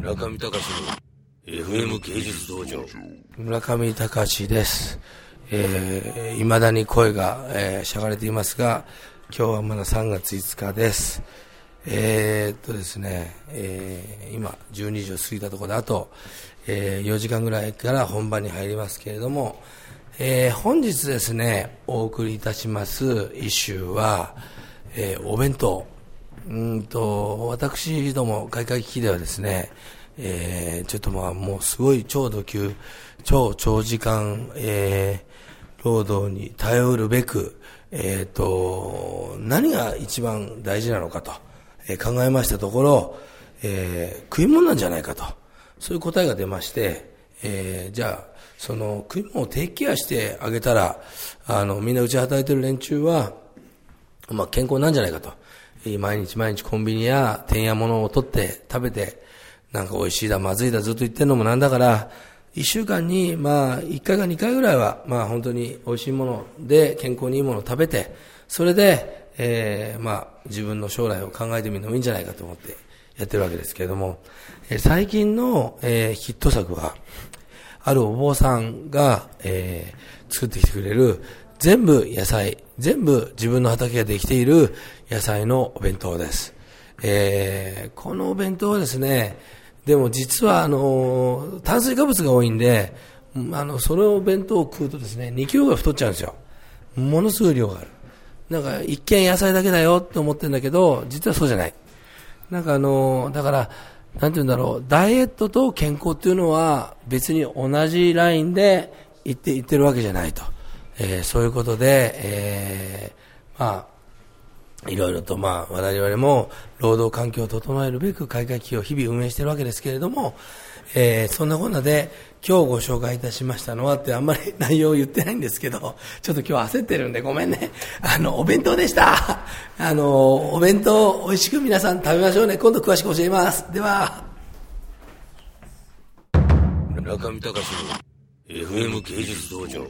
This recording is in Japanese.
村上隆の FM 芸術道場村上隆です。えー、未だに声が、えー、しゃがれていますが、今日はまだ3月5日です。えー、っとですね、えー、今12時を過ぎたところで、あと、えー、4時間ぐらいから本番に入りますけれども、えー、本日ですね、お送りいたします一周は、えー、お弁当。うんと、私ども開会機ではですね、えー、ちょっとまあもうすごい超度級、超長時間、えー、労働に頼るべく、え、ー、と、何が一番大事なのかと、えー、考えましたところ、えー、食い物なんじゃないかと、そういう答えが出まして、えー、じゃあ、その食い物をテイクケアしてあげたら、あの、みんなうち働いてる連中は、まあ、健康なんじゃないかと。毎日毎日コンビニや天や物を取って食べて、なんか美味しいだ、まずいだずっと言ってるのもなんだから、一週間に、まあ、一回か二回ぐらいは、まあ本当に美味しいもので健康にいいものを食べて、それで、えー、まあ自分の将来を考えてみるのもいいんじゃないかと思ってやってるわけですけれども、えー、最近の、えー、ヒット作は、あるお坊さんが、えー、作ってきてくれる、全部野菜、全部自分の畑ができている野菜のお弁当です。えー、このお弁当はですね、でも実はあの、炭水化物が多いんで、あの、それを弁当を食うとですね、2キロが太っちゃうんですよ。ものすごい量がある。なんか一見野菜だけだよって思ってるんだけど、実はそうじゃない。なんかあの、だから、なんて言うんだろう、ダイエットと健康っていうのは別に同じラインで言って、言ってるわけじゃないと。えー、そういうことで、えー、まあ、いろいろとまあ、我々も労働環境を整えるべく海外企業を日々運営しているわけですけれども、えー、そんなこんなで今日ご紹介いたしましたのはってあんまり 内容を言ってないんですけど、ちょっと今日焦ってるんでごめんね。あの、お弁当でした。あの、お弁当美味しく皆さん食べましょうね。今度詳しく教えます。では。中見隆の FM 芸術道場。